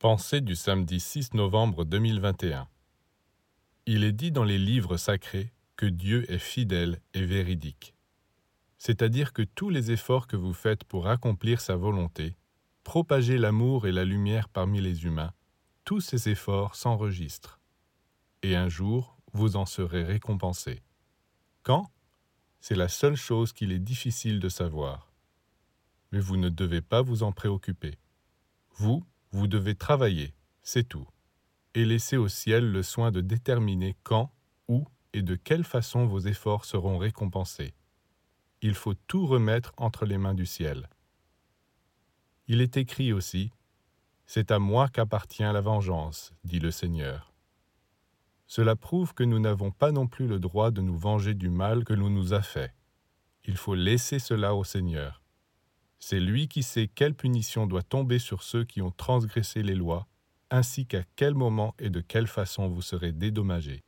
Pensée du samedi 6 novembre 2021 Il est dit dans les livres sacrés que Dieu est fidèle et véridique. C'est-à-dire que tous les efforts que vous faites pour accomplir sa volonté, propager l'amour et la lumière parmi les humains, tous ces efforts s'enregistrent. Et un jour, vous en serez récompensé. Quand? C'est la seule chose qu'il est difficile de savoir. Mais vous ne devez pas vous en préoccuper. Vous, vous devez travailler, c'est tout, et laisser au ciel le soin de déterminer quand, où et de quelle façon vos efforts seront récompensés. Il faut tout remettre entre les mains du ciel. Il est écrit aussi C'est à moi qu'appartient la vengeance, dit le Seigneur. Cela prouve que nous n'avons pas non plus le droit de nous venger du mal que l'on nous a fait. Il faut laisser cela au Seigneur. C'est lui qui sait quelle punition doit tomber sur ceux qui ont transgressé les lois, ainsi qu'à quel moment et de quelle façon vous serez dédommagés.